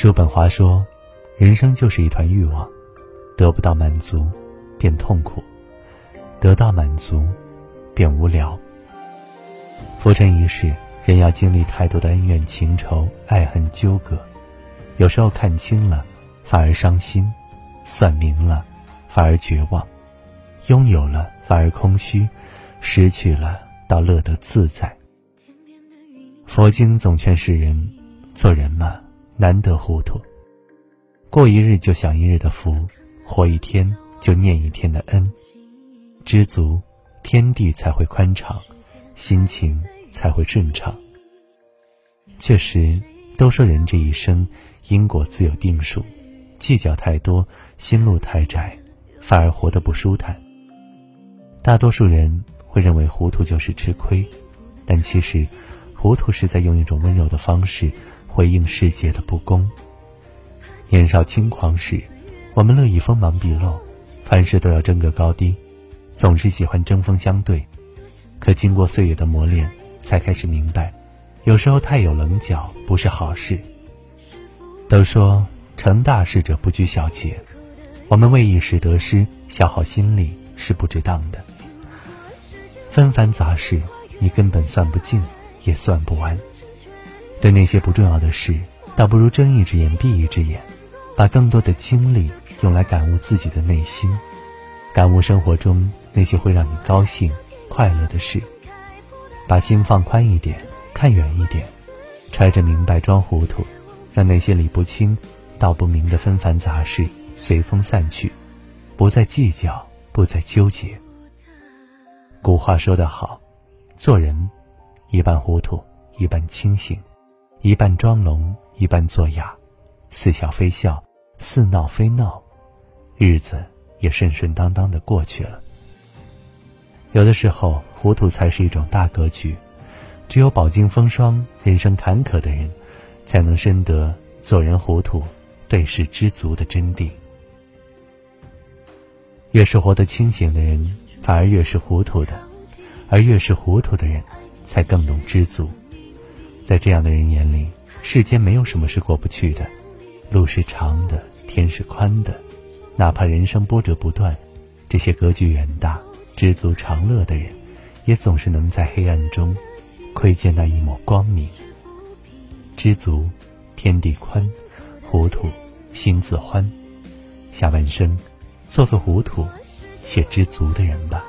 叔本华说：“人生就是一团欲望，得不到满足，便痛苦；得到满足，便无聊。浮沉一世，人要经历太多的恩怨情仇、爱恨纠葛，有时候看清了，反而伤心；算明了，反而绝望；拥有了，反而空虚；失去了，倒乐得自在。佛经总劝世人，做人嘛。”难得糊涂，过一日就享一日的福，活一天就念一天的恩，知足，天地才会宽敞，心情才会顺畅。确实，都说人这一生因果自有定数，计较太多，心路太窄，反而活得不舒坦。大多数人会认为糊涂就是吃亏，但其实，糊涂是在用一种温柔的方式。回应世界的不公。年少轻狂时，我们乐意锋芒毕露，凡事都要争个高低，总是喜欢针锋相对。可经过岁月的磨练，才开始明白，有时候太有棱角不是好事。都说成大事者不拘小节，我们为一时得失消耗心力是不值当的。纷繁杂事，你根本算不尽，也算不完。对那些不重要的事，倒不如睁一只眼闭一只眼，把更多的精力用来感悟自己的内心，感悟生活中那些会让你高兴、快乐的事，把心放宽一点，看远一点，揣着明白装糊涂，让那些理不清、道不明的纷繁杂事随风散去，不再计较，不再纠结。古话说得好，做人一半糊涂，一半清醒。一半装聋，一半作哑，似笑非笑，似闹非闹，日子也顺顺当当的过去了。有的时候，糊涂才是一种大格局。只有饱经风霜、人生坎坷的人，才能深得做人糊涂、对事知足的真谛。越是活得清醒的人，反而越是糊涂的；而越是糊涂的人，才更懂知足。在这样的人眼里，世间没有什么是过不去的，路是长的，天是宽的，哪怕人生波折不断，这些格局远大、知足常乐的人，也总是能在黑暗中窥见那一抹光明。知足，天地宽；糊涂，心自欢。下半生，做个糊涂且知足的人吧。